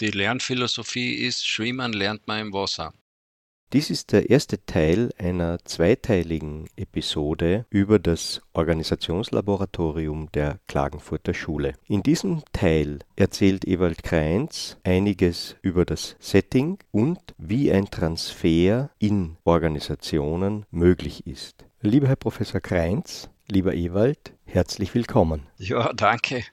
Die Lernphilosophie ist, schwimmen lernt man im Wasser. Dies ist der erste Teil einer zweiteiligen Episode über das Organisationslaboratorium der Klagenfurter Schule. In diesem Teil erzählt Ewald Kreins einiges über das Setting und wie ein Transfer in Organisationen möglich ist. Lieber Herr Professor Kreins, lieber Ewald, herzlich willkommen. Ja, danke.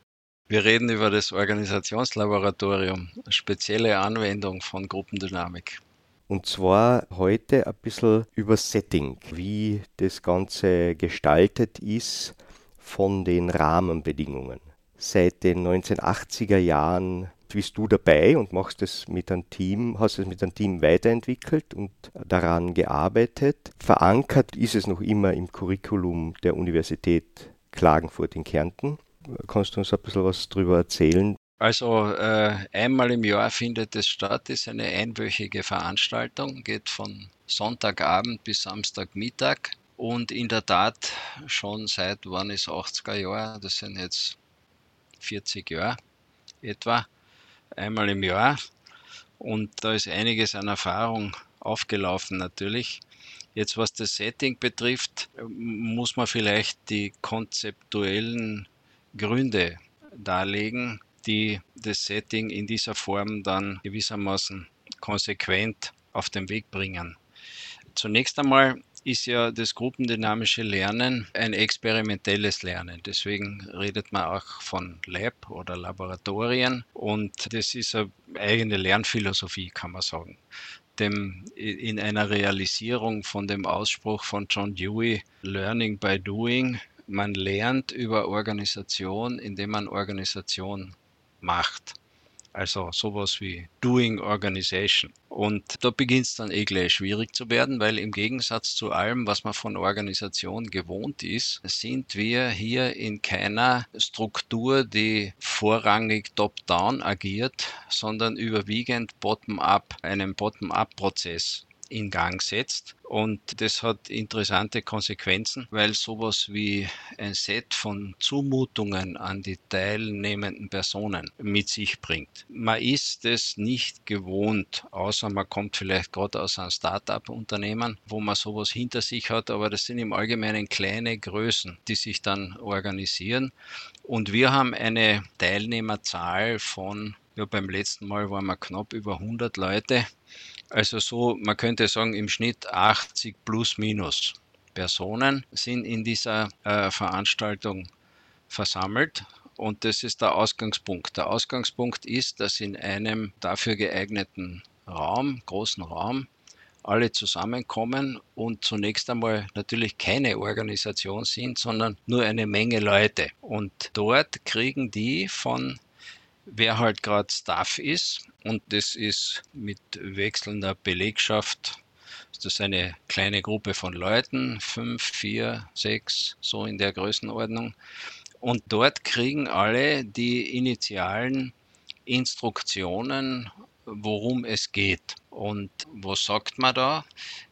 Wir reden über das Organisationslaboratorium, spezielle Anwendung von Gruppendynamik. Und zwar heute ein bisschen über Setting, wie das Ganze gestaltet ist von den Rahmenbedingungen. Seit den 1980er Jahren bist du dabei und machst es mit einem Team, hast es mit einem Team weiterentwickelt und daran gearbeitet. Verankert ist es noch immer im Curriculum der Universität Klagenfurt in Kärnten. Kannst du uns ein bisschen was darüber erzählen, also äh, einmal im Jahr findet es statt, ist eine einwöchige Veranstaltung, geht von Sonntagabend bis Samstagmittag. Und in der Tat schon seit wann ist 80er Jahre, das sind jetzt 40 Jahre etwa, einmal im Jahr. Und da ist einiges an Erfahrung aufgelaufen natürlich. Jetzt was das Setting betrifft, muss man vielleicht die konzeptuellen Gründe darlegen, die das Setting in dieser Form dann gewissermaßen konsequent auf den Weg bringen. Zunächst einmal ist ja das gruppendynamische Lernen ein experimentelles Lernen. Deswegen redet man auch von Lab oder Laboratorien und das ist eine eigene Lernphilosophie, kann man sagen. Dem, in einer Realisierung von dem Ausspruch von John Dewey, Learning by Doing, man lernt über Organisation, indem man Organisation macht. Also sowas wie Doing Organization. Und da beginnt es dann eh gleich schwierig zu werden, weil im Gegensatz zu allem, was man von Organisation gewohnt ist, sind wir hier in keiner Struktur, die vorrangig top-down agiert, sondern überwiegend bottom-up, einem Bottom-up-Prozess in Gang setzt. Und das hat interessante Konsequenzen, weil sowas wie ein Set von Zumutungen an die teilnehmenden Personen mit sich bringt. Man ist es nicht gewohnt, außer man kommt vielleicht gerade aus einem Start-up-Unternehmen, wo man sowas hinter sich hat, aber das sind im Allgemeinen kleine Größen, die sich dann organisieren. Und wir haben eine Teilnehmerzahl von ja, beim letzten Mal waren wir knapp über 100 Leute. Also so, man könnte sagen, im Schnitt 80 plus minus Personen sind in dieser äh, Veranstaltung versammelt. Und das ist der Ausgangspunkt. Der Ausgangspunkt ist, dass in einem dafür geeigneten Raum, großen Raum, alle zusammenkommen und zunächst einmal natürlich keine Organisation sind, sondern nur eine Menge Leute. Und dort kriegen die von wer halt gerade Staff ist. Und das ist mit wechselnder Belegschaft das ist eine kleine Gruppe von Leuten, fünf, vier, sechs, so in der Größenordnung. Und dort kriegen alle die initialen Instruktionen, worum es geht. Und was sagt man da?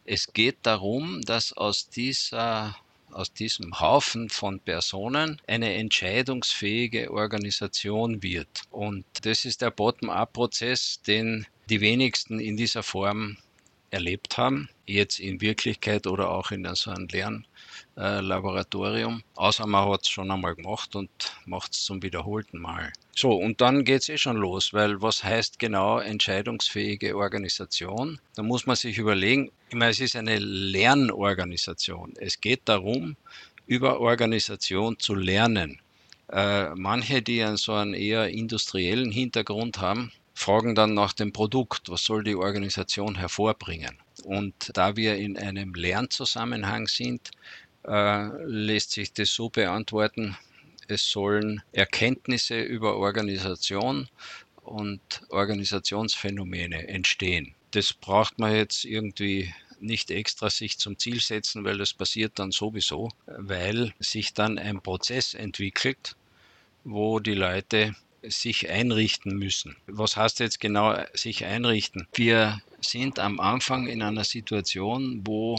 Es geht darum, dass aus dieser aus diesem Haufen von Personen eine entscheidungsfähige Organisation wird. Und das ist der Bottom-up-Prozess, den die wenigsten in dieser Form erlebt haben, jetzt in Wirklichkeit oder auch in so einem Lernlaboratorium, außer man hat es schon einmal gemacht und macht es zum wiederholten Mal. So, und dann geht es eh schon los, weil was heißt genau entscheidungsfähige Organisation? Da muss man sich überlegen, ich meine, es ist eine Lernorganisation. Es geht darum, über Organisation zu lernen. Äh, manche, die einen so einen eher industriellen Hintergrund haben, fragen dann nach dem Produkt, was soll die Organisation hervorbringen. Und da wir in einem Lernzusammenhang sind, äh, lässt sich das so beantworten, es sollen Erkenntnisse über Organisation und Organisationsphänomene entstehen. Das braucht man jetzt irgendwie nicht extra sich zum Ziel setzen, weil das passiert dann sowieso, weil sich dann ein Prozess entwickelt, wo die Leute sich einrichten müssen. Was heißt jetzt genau sich einrichten? Wir sind am Anfang in einer Situation, wo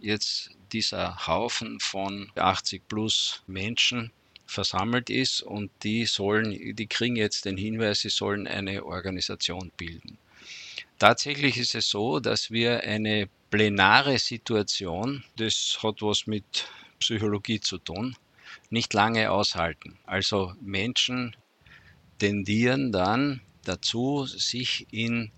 jetzt dieser Haufen von 80 plus Menschen versammelt ist und die sollen, die kriegen jetzt den Hinweis, sie sollen eine Organisation bilden. Tatsächlich ist es so, dass wir eine plenare Situation, das hat was mit Psychologie zu tun, nicht lange aushalten. Also Menschen tendieren dann dazu, sich in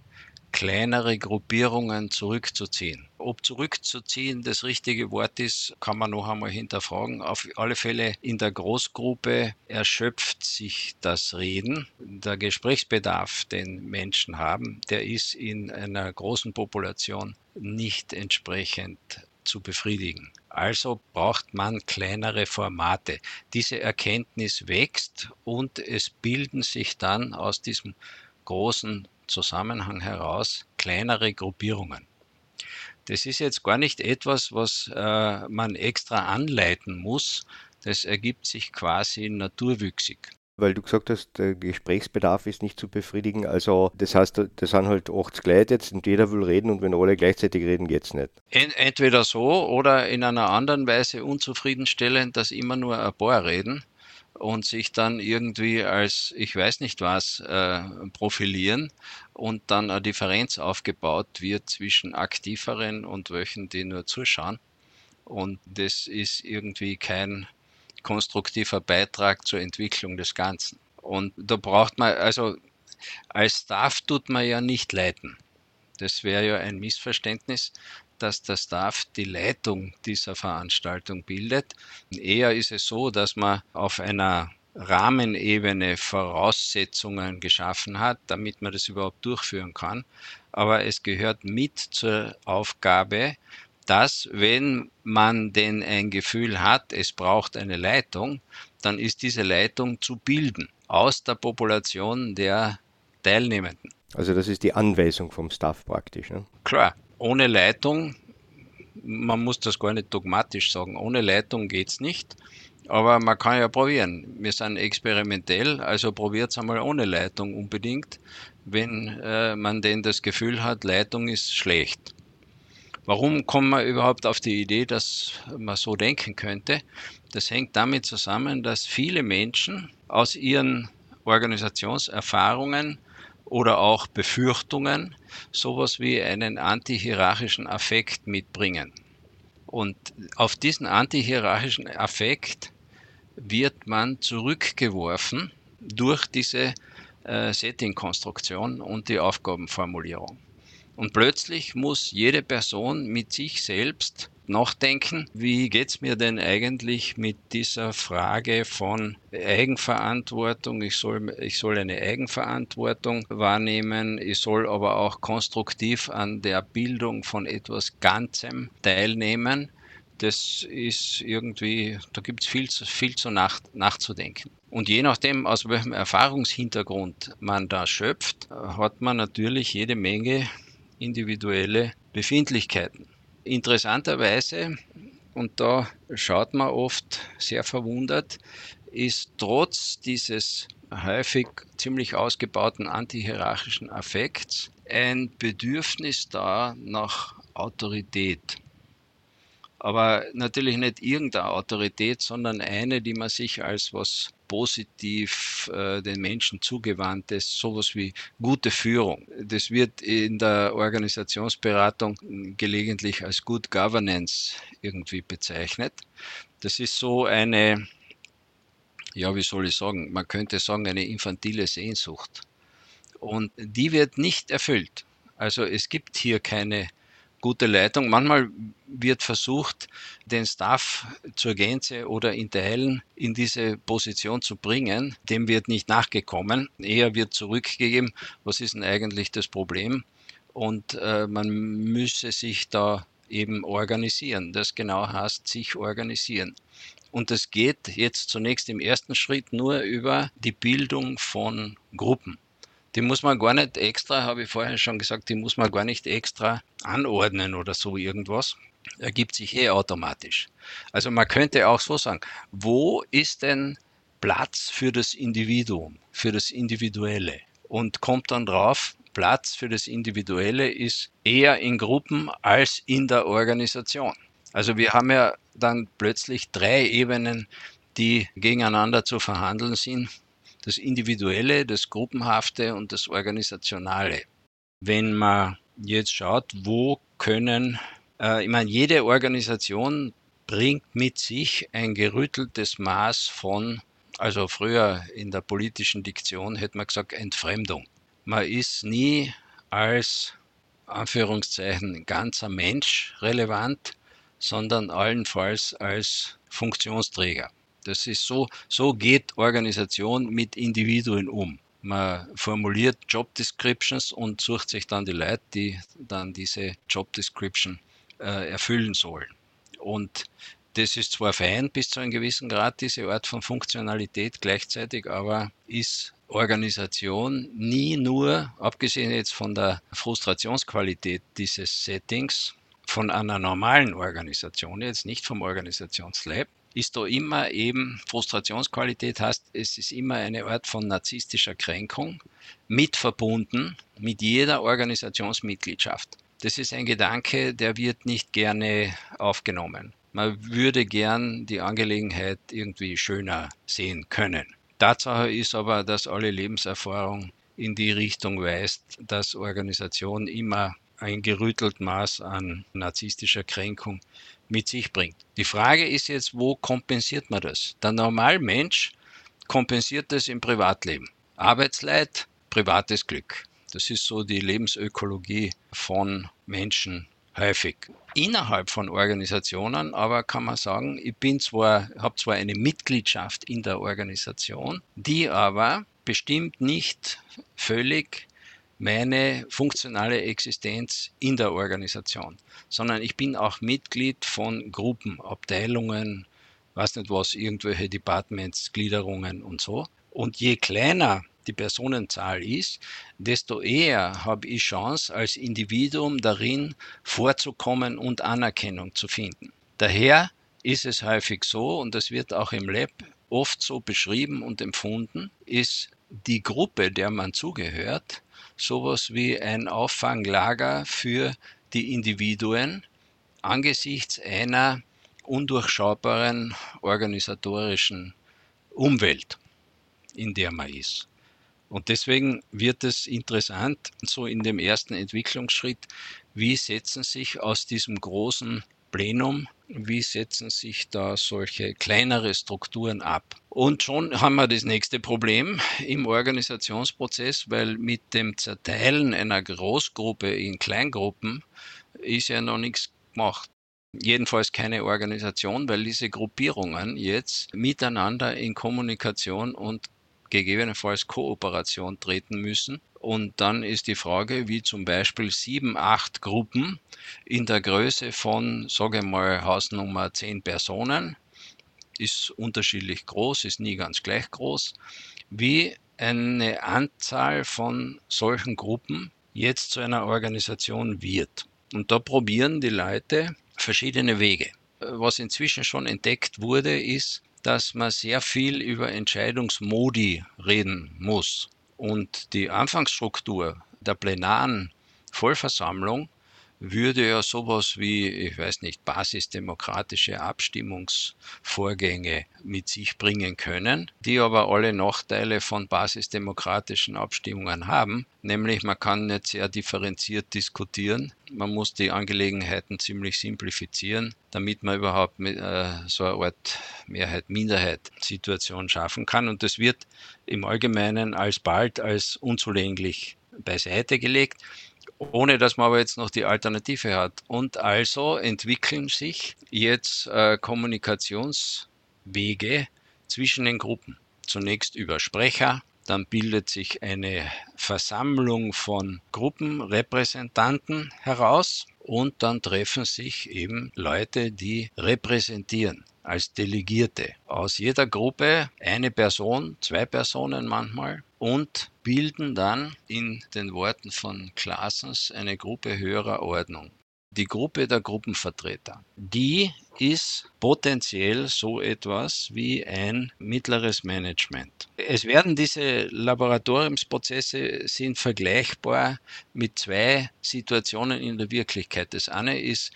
kleinere Gruppierungen zurückzuziehen. Ob zurückzuziehen das richtige Wort ist, kann man noch einmal hinterfragen. Auf alle Fälle in der Großgruppe erschöpft sich das Reden. Der Gesprächsbedarf, den Menschen haben, der ist in einer großen Population nicht entsprechend zu befriedigen. Also braucht man kleinere Formate. Diese Erkenntnis wächst und es bilden sich dann aus diesem großen Zusammenhang heraus kleinere Gruppierungen. Das ist jetzt gar nicht etwas, was äh, man extra anleiten muss. Das ergibt sich quasi naturwüchsig. Weil du gesagt hast, der Gesprächsbedarf ist nicht zu befriedigen. Also das heißt, das sind halt 80 Leute jetzt und jeder will reden und wenn alle gleichzeitig reden, geht es nicht. Entweder so oder in einer anderen Weise unzufriedenstellend, dass immer nur ein paar reden und sich dann irgendwie als ich weiß nicht was äh, profilieren und dann eine Differenz aufgebaut wird zwischen aktiveren und welchen, die nur zuschauen. Und das ist irgendwie kein konstruktiver Beitrag zur Entwicklung des Ganzen. Und da braucht man, also als Staff tut man ja nicht leiten. Das wäre ja ein Missverständnis, dass der Staff die Leitung dieser Veranstaltung bildet. Eher ist es so, dass man auf einer Rahmenebene Voraussetzungen geschaffen hat, damit man das überhaupt durchführen kann. Aber es gehört mit zur Aufgabe, dass wenn man denn ein Gefühl hat, es braucht eine Leitung, dann ist diese Leitung zu bilden aus der Population der Teilnehmenden. Also das ist die Anweisung vom Staff praktisch. Ne? Klar, ohne Leitung, man muss das gar nicht dogmatisch sagen, ohne Leitung geht es nicht. Aber man kann ja probieren. Wir sind experimentell, also probiert es einmal ohne Leitung unbedingt, wenn äh, man denn das Gefühl hat, Leitung ist schlecht. Warum kommt man überhaupt auf die Idee, dass man so denken könnte? Das hängt damit zusammen, dass viele Menschen aus ihren Organisationserfahrungen oder auch Befürchtungen sowas wie einen antihierarchischen Affekt mitbringen. Und auf diesen antihierarchischen Affekt wird man zurückgeworfen durch diese äh, Setting-Konstruktion und die Aufgabenformulierung. Und plötzlich muss jede Person mit sich selbst nachdenken, wie geht es mir denn eigentlich mit dieser Frage von Eigenverantwortung? Ich soll, ich soll eine Eigenverantwortung wahrnehmen, ich soll aber auch konstruktiv an der Bildung von etwas Ganzem teilnehmen. Das ist irgendwie, da gibt es viel, viel zu nach, nachzudenken. Und je nachdem, aus welchem Erfahrungshintergrund man da schöpft, hat man natürlich jede Menge individuelle Befindlichkeiten. Interessanterweise, und da schaut man oft sehr verwundert, ist trotz dieses häufig ziemlich ausgebauten antihierarchischen Affekts ein Bedürfnis da nach Autorität aber natürlich nicht irgendeine Autorität, sondern eine, die man sich als was positiv äh, den Menschen zugewandtes, sowas wie gute Führung. Das wird in der Organisationsberatung gelegentlich als Good Governance irgendwie bezeichnet. Das ist so eine, ja, wie soll ich sagen, man könnte sagen, eine infantile Sehnsucht. Und die wird nicht erfüllt. Also es gibt hier keine gute Leitung. Manchmal wird versucht, den Staff zur Gänze oder in Teilen in diese Position zu bringen. Dem wird nicht nachgekommen. Eher wird zurückgegeben, was ist denn eigentlich das Problem? Und äh, man müsse sich da eben organisieren. Das genau heißt, sich organisieren. Und das geht jetzt zunächst im ersten Schritt nur über die Bildung von Gruppen. Die muss man gar nicht extra, habe ich vorher schon gesagt, die muss man gar nicht extra anordnen oder so irgendwas. Ergibt sich eh automatisch. Also man könnte auch so sagen, wo ist denn Platz für das Individuum, für das Individuelle? Und kommt dann drauf, Platz für das Individuelle ist eher in Gruppen als in der Organisation. Also wir haben ja dann plötzlich drei Ebenen die gegeneinander zu verhandeln sind. Das Individuelle, das Gruppenhafte und das Organisationale. Wenn man jetzt schaut, wo können, äh, ich meine, jede Organisation bringt mit sich ein gerütteltes Maß von, also früher in der politischen Diktion hätte man gesagt, Entfremdung. Man ist nie als Anführungszeichen ganzer Mensch relevant, sondern allenfalls als Funktionsträger. Das ist so, so geht Organisation mit Individuen um. Man formuliert Job Descriptions und sucht sich dann die Leute, die dann diese Job Description äh, erfüllen sollen. Und das ist zwar fein bis zu einem gewissen Grad, diese Art von Funktionalität gleichzeitig, aber ist Organisation nie nur, abgesehen jetzt von der Frustrationsqualität dieses Settings, von einer normalen Organisation, jetzt nicht vom Organisationslab, ist da immer eben Frustrationsqualität heißt, es ist immer eine Art von narzisstischer Kränkung mit verbunden mit jeder Organisationsmitgliedschaft. Das ist ein Gedanke, der wird nicht gerne aufgenommen. Man würde gern die Angelegenheit irgendwie schöner sehen können. Tatsache ist aber, dass alle Lebenserfahrung in die Richtung weist, dass Organisation immer ein gerüttelt Maß an narzisstischer Kränkung mit sich bringt. Die Frage ist jetzt, wo kompensiert man das? Der Normalmensch kompensiert das im Privatleben. Arbeitsleid, privates Glück. Das ist so die Lebensökologie von Menschen häufig. Innerhalb von Organisationen aber kann man sagen, ich bin zwar, habe zwar eine Mitgliedschaft in der Organisation, die aber bestimmt nicht völlig meine funktionale Existenz in der Organisation, sondern ich bin auch Mitglied von Gruppen, Abteilungen, weiß nicht was, irgendwelche Departments, Gliederungen und so. Und je kleiner die Personenzahl ist, desto eher habe ich Chance, als Individuum darin vorzukommen und Anerkennung zu finden. Daher ist es häufig so, und das wird auch im Lab oft so beschrieben und empfunden, ist die Gruppe, der man zugehört, sowas wie ein Auffanglager für die Individuen angesichts einer undurchschaubaren organisatorischen Umwelt, in der man ist. Und deswegen wird es interessant, so in dem ersten Entwicklungsschritt, wie setzen sich aus diesem großen Plenum, wie setzen sich da solche kleinere Strukturen ab. Und schon haben wir das nächste Problem im Organisationsprozess, weil mit dem Zerteilen einer Großgruppe in Kleingruppen ist ja noch nichts gemacht jedenfalls keine Organisation, weil diese Gruppierungen jetzt miteinander in Kommunikation und gegebenenfalls Kooperation treten müssen. Und dann ist die Frage, wie zum Beispiel sieben, acht Gruppen in der Größe von, sage mal, Hausnummer zehn Personen, ist unterschiedlich groß, ist nie ganz gleich groß, wie eine Anzahl von solchen Gruppen jetzt zu einer Organisation wird. Und da probieren die Leute verschiedene Wege. Was inzwischen schon entdeckt wurde, ist, dass man sehr viel über Entscheidungsmodi reden muss. Und die Anfangsstruktur der plenaren Vollversammlung würde ja sowas wie, ich weiß nicht, basisdemokratische Abstimmungsvorgänge mit sich bringen können, die aber alle Nachteile von basisdemokratischen Abstimmungen haben, nämlich man kann nicht sehr differenziert diskutieren, man muss die Angelegenheiten ziemlich simplifizieren, damit man überhaupt äh, so eine Art Mehrheit-Minderheit-Situation schaffen kann. Und das wird im Allgemeinen alsbald als unzulänglich beiseite gelegt ohne dass man aber jetzt noch die Alternative hat. Und also entwickeln sich jetzt äh, Kommunikationswege zwischen den Gruppen. Zunächst über Sprecher, dann bildet sich eine Versammlung von Gruppenrepräsentanten heraus und dann treffen sich eben Leute, die repräsentieren als Delegierte. Aus jeder Gruppe eine Person, zwei Personen manchmal und bilden dann in den Worten von Klaasens eine Gruppe höherer Ordnung. Die Gruppe der Gruppenvertreter, die ist potenziell so etwas wie ein mittleres Management. Es werden diese Laboratoriumsprozesse sind vergleichbar mit zwei Situationen in der Wirklichkeit. Das eine ist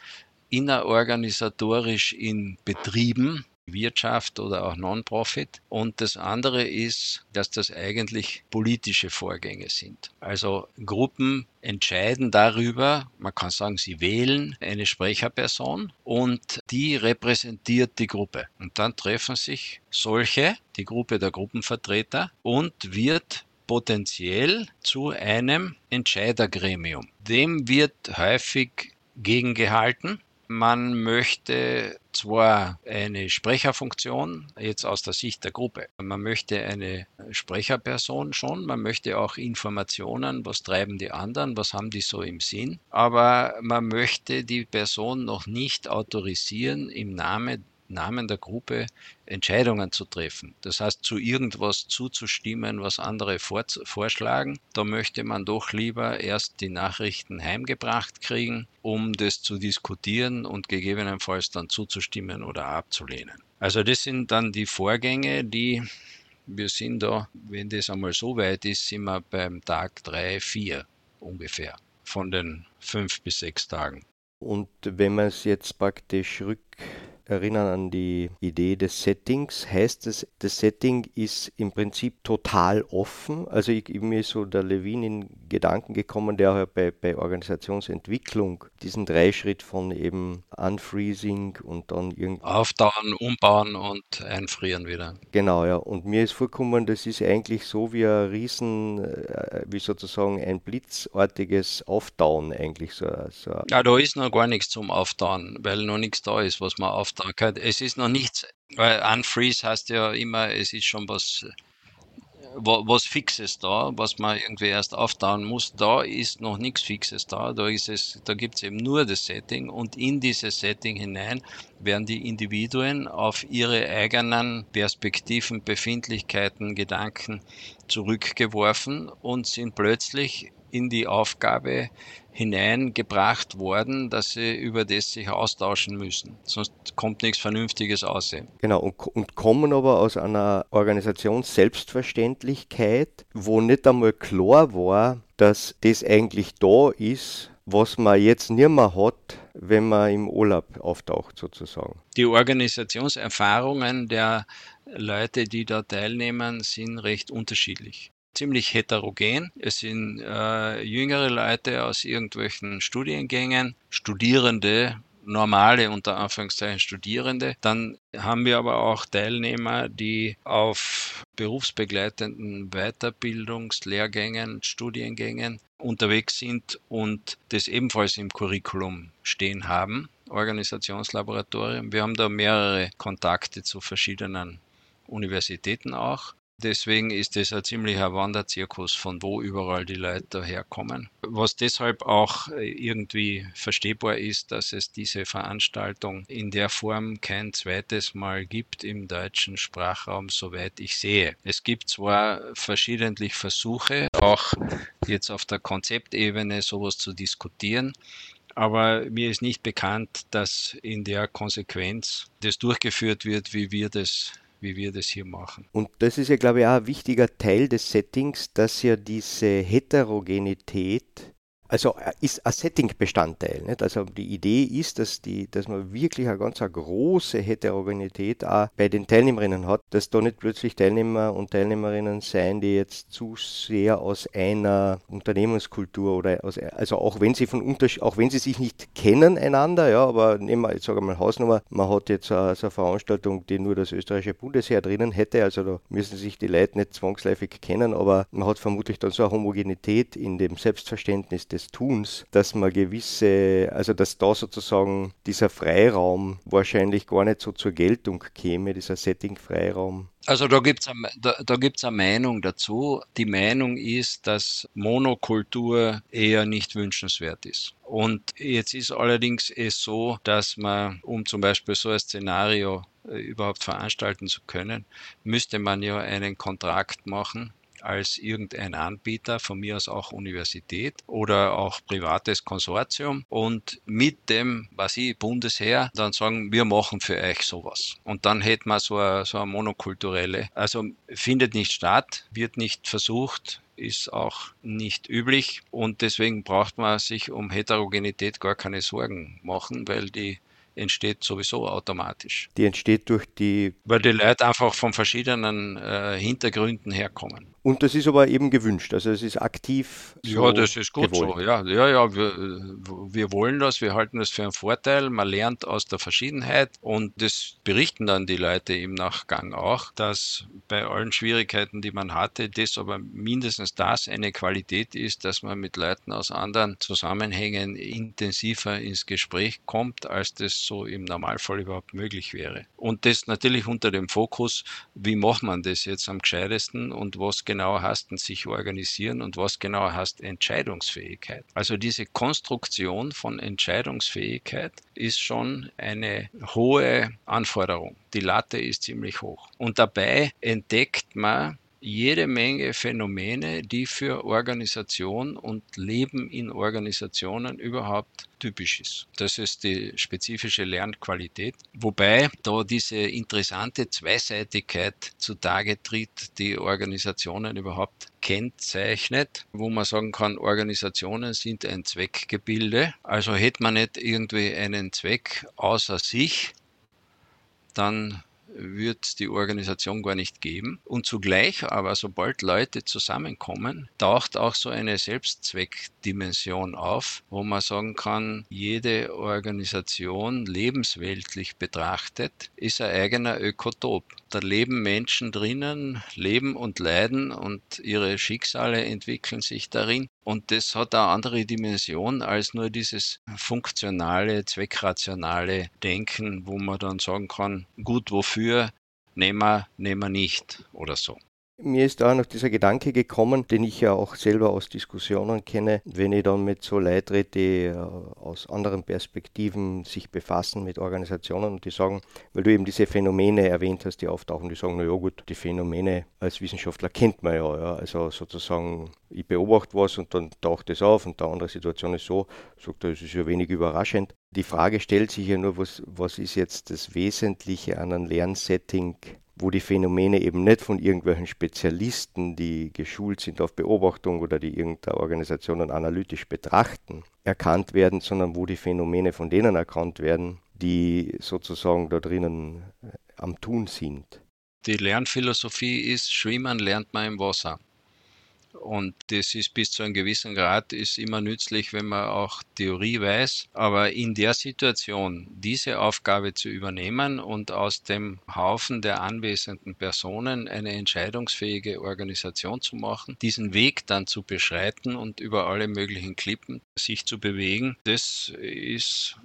innerorganisatorisch in Betrieben, Wirtschaft oder auch Non-Profit. Und das andere ist, dass das eigentlich politische Vorgänge sind. Also Gruppen entscheiden darüber, man kann sagen, sie wählen eine Sprecherperson und die repräsentiert die Gruppe. Und dann treffen sich solche, die Gruppe der Gruppenvertreter, und wird potenziell zu einem Entscheidergremium. Dem wird häufig gegengehalten man möchte zwar eine Sprecherfunktion, jetzt aus der Sicht der Gruppe, man möchte eine Sprecherperson schon, man möchte auch Informationen, was treiben die anderen, was haben die so im Sinn, aber man möchte die Person noch nicht autorisieren, im Namen Namen der Gruppe Entscheidungen zu treffen. Das heißt, zu irgendwas zuzustimmen, was andere vorschlagen. Da möchte man doch lieber erst die Nachrichten heimgebracht kriegen, um das zu diskutieren und gegebenenfalls dann zuzustimmen oder abzulehnen. Also das sind dann die Vorgänge, die wir sind da, wenn das einmal so weit ist, sind wir beim Tag 3, 4 ungefähr von den fünf bis sechs Tagen. Und wenn man es jetzt praktisch rück erinnern an die Idee des Settings. Heißt es, das Setting ist im Prinzip total offen. Also ich, mir ist so der Levin in Gedanken gekommen, der bei, bei Organisationsentwicklung diesen Dreischritt von eben Unfreezing und dann irgendwie. Auftauen, umbauen und einfrieren wieder. Genau, ja. Und mir ist vorgekommen, das ist eigentlich so wie ein Riesen, äh, wie sozusagen ein blitzartiges Auftauen eigentlich. So, so. Ja, da ist noch gar nichts zum Auftauen, weil noch nichts da ist, was man auftauen Starkheit. Es ist noch nichts, weil Unfreeze heißt ja immer, es ist schon was, was Fixes da, was man irgendwie erst auftauen muss. Da ist noch nichts Fixes da. Da ist es, da gibt es eben nur das Setting und in dieses Setting hinein werden die Individuen auf ihre eigenen Perspektiven, Befindlichkeiten, Gedanken zurückgeworfen und sind plötzlich in die Aufgabe hineingebracht worden, dass sie über das sich austauschen müssen. Sonst kommt nichts Vernünftiges aus. Genau, und, und kommen aber aus einer Organisationsselbstverständlichkeit, wo nicht einmal klar war, dass das eigentlich da ist, was man jetzt nicht mehr hat, wenn man im Urlaub auftaucht sozusagen. Die Organisationserfahrungen der Leute, die da teilnehmen, sind recht unterschiedlich ziemlich heterogen. Es sind äh, jüngere Leute aus irgendwelchen Studiengängen, Studierende, normale unter Anführungszeichen Studierende. Dann haben wir aber auch Teilnehmer, die auf berufsbegleitenden Weiterbildungslehrgängen, Studiengängen unterwegs sind und das ebenfalls im Curriculum stehen haben. Organisationslaboratorium. Wir haben da mehrere Kontakte zu verschiedenen Universitäten auch. Deswegen ist das ein ziemlicher Wanderzirkus, von wo überall die Leute daherkommen. Was deshalb auch äh, irgendwie verstehbar ist, dass es diese Veranstaltung in der Form kein zweites Mal gibt im deutschen Sprachraum, soweit ich sehe. Es gibt zwar verschiedentlich Versuche, auch jetzt auf der Konzeptebene sowas zu diskutieren, aber mir ist nicht bekannt, dass in der Konsequenz das durchgeführt wird, wie wir das wie wir das hier machen. Und das ist ja, glaube ich, auch ein wichtiger Teil des Settings, dass ja diese Heterogenität also äh, ist ein Setting-Bestandteil. Also die Idee ist, dass, die, dass man wirklich eine ganz eine große Heterogenität auch bei den Teilnehmerinnen hat, dass da nicht plötzlich Teilnehmer und Teilnehmerinnen sein, die jetzt zu sehr aus einer Unternehmenskultur oder aus, also auch wenn sie von auch wenn sie sich nicht kennen einander, ja, aber nehmen wir jetzt sage mal Hausnummer, man hat jetzt eine, so eine Veranstaltung, die nur das österreichische Bundesheer drinnen hätte, also da müssen sich die Leute nicht zwangsläufig kennen, aber man hat vermutlich dann so eine Homogenität in dem Selbstverständnis des des Tuns, dass man gewisse, also dass da sozusagen dieser Freiraum wahrscheinlich gar nicht so zur Geltung käme, dieser Setting-Freiraum. Also da gibt es da, da gibt's eine Meinung dazu. Die Meinung ist, dass Monokultur eher nicht wünschenswert ist. Und jetzt ist allerdings es so, dass man, um zum Beispiel so ein Szenario äh, überhaupt veranstalten zu können, müsste man ja einen Kontrakt machen als irgendein Anbieter, von mir aus auch Universität oder auch privates Konsortium und mit dem, was ich, Bundesheer, dann sagen, wir machen für euch sowas. Und dann hätte man so eine, so eine monokulturelle, also findet nicht statt, wird nicht versucht, ist auch nicht üblich und deswegen braucht man sich um Heterogenität gar keine Sorgen machen, weil die entsteht sowieso automatisch. Die entsteht durch die. Weil die Leute einfach von verschiedenen äh, Hintergründen herkommen. Und das ist aber eben gewünscht, also es ist aktiv. So ja, das ist gut gewollt. so. Ja, ja, ja wir, wir wollen das, wir halten das für einen Vorteil. Man lernt aus der Verschiedenheit und das berichten dann die Leute im Nachgang auch, dass bei allen Schwierigkeiten, die man hatte, das aber mindestens das eine Qualität ist, dass man mit Leuten aus anderen Zusammenhängen intensiver ins Gespräch kommt, als das so im Normalfall überhaupt möglich wäre. Und das natürlich unter dem Fokus, wie macht man das jetzt am gescheitesten und was genau heißt sich organisieren und was genau heißt Entscheidungsfähigkeit. Also diese Konstruktion von Entscheidungsfähigkeit ist schon eine hohe Anforderung. Die Latte ist ziemlich hoch. Und dabei entdeckt man jede Menge Phänomene, die für Organisation und Leben in Organisationen überhaupt typisch ist. Das ist die spezifische Lernqualität, wobei da diese interessante Zweiseitigkeit zutage tritt, die Organisationen überhaupt kennzeichnet, wo man sagen kann, Organisationen sind ein Zweckgebilde. Also hätte man nicht irgendwie einen Zweck außer sich, dann wird die Organisation gar nicht geben. Und zugleich aber, sobald Leute zusammenkommen, taucht auch so eine Selbstzweckdimension auf, wo man sagen kann, jede Organisation lebensweltlich betrachtet ist ein eigener Ökotop. Da leben Menschen drinnen, leben und leiden und ihre Schicksale entwickeln sich darin. Und das hat eine andere Dimension als nur dieses funktionale, zweckrationale Denken, wo man dann sagen kann, gut, wofür nehmen wir, nehmen wir nicht oder so. Mir ist da noch dieser Gedanke gekommen, den ich ja auch selber aus Diskussionen kenne, wenn ich dann mit so Leuten rede, die äh, aus anderen Perspektiven sich befassen mit Organisationen und die sagen, weil du eben diese Phänomene erwähnt hast, die auftauchen, die sagen, na ja gut, die Phänomene als Wissenschaftler kennt man ja, ja. Also sozusagen, ich beobachte was und dann taucht es auf und der andere Situation ist so, sagt er, es ist ja wenig überraschend. Die Frage stellt sich ja nur, was, was ist jetzt das Wesentliche an einem Lernsetting, wo die Phänomene eben nicht von irgendwelchen Spezialisten, die geschult sind auf Beobachtung oder die irgendeine Organisation analytisch betrachten, erkannt werden, sondern wo die Phänomene von denen erkannt werden, die sozusagen da drinnen äh, am Tun sind. Die Lernphilosophie ist, schwimmen lernt man im Wasser. Und das ist bis zu einem gewissen Grad ist immer nützlich, wenn man auch Theorie weiß. Aber in der Situation, diese Aufgabe zu übernehmen und aus dem Haufen der anwesenden Personen eine entscheidungsfähige Organisation zu machen, diesen Weg dann zu beschreiten und über alle möglichen Klippen sich zu bewegen, das ist,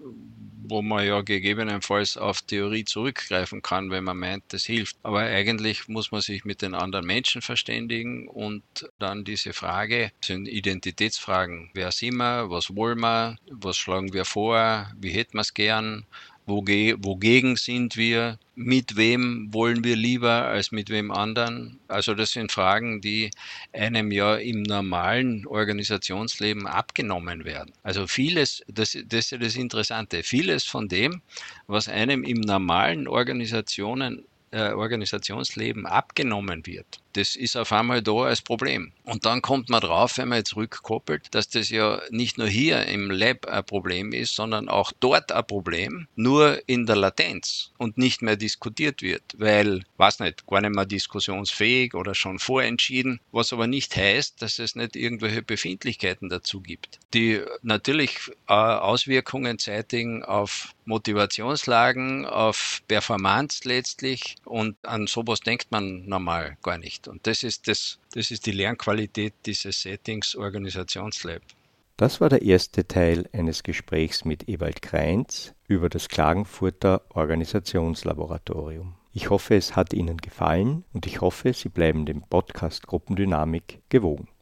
wo man ja gegebenenfalls auf Theorie zurückgreifen kann, wenn man meint, das hilft. Aber eigentlich muss man sich mit den anderen Menschen verständigen und dann diese Frage, sind Identitätsfragen. Wer sind wir? Was wollen wir? Was schlagen wir vor? Wie hätten wir es gern? wogegen sind wir, mit wem wollen wir lieber als mit wem anderen. Also das sind Fragen, die einem ja im normalen Organisationsleben abgenommen werden. Also vieles, das, das ist ja das Interessante, vieles von dem, was einem im normalen Organisationen äh, Organisationsleben abgenommen wird, das ist auf einmal da als Problem. Und dann kommt man drauf, wenn man jetzt rückkoppelt, dass das ja nicht nur hier im Lab ein Problem ist, sondern auch dort ein Problem, nur in der Latenz und nicht mehr diskutiert wird, weil, weiß nicht, gar nicht mehr diskussionsfähig oder schon vorentschieden, was aber nicht heißt, dass es nicht irgendwelche Befindlichkeiten dazu gibt, die natürlich äh, Auswirkungen zeitigen auf Motivationslagen, auf Performance letztlich und an sowas denkt man normal gar nicht. Und das ist, das, das ist die Lernqualität dieses Settings Organisationslab. Das war der erste Teil eines Gesprächs mit Ewald Kreins über das Klagenfurter Organisationslaboratorium. Ich hoffe, es hat Ihnen gefallen und ich hoffe, Sie bleiben dem Podcast Gruppendynamik gewogen.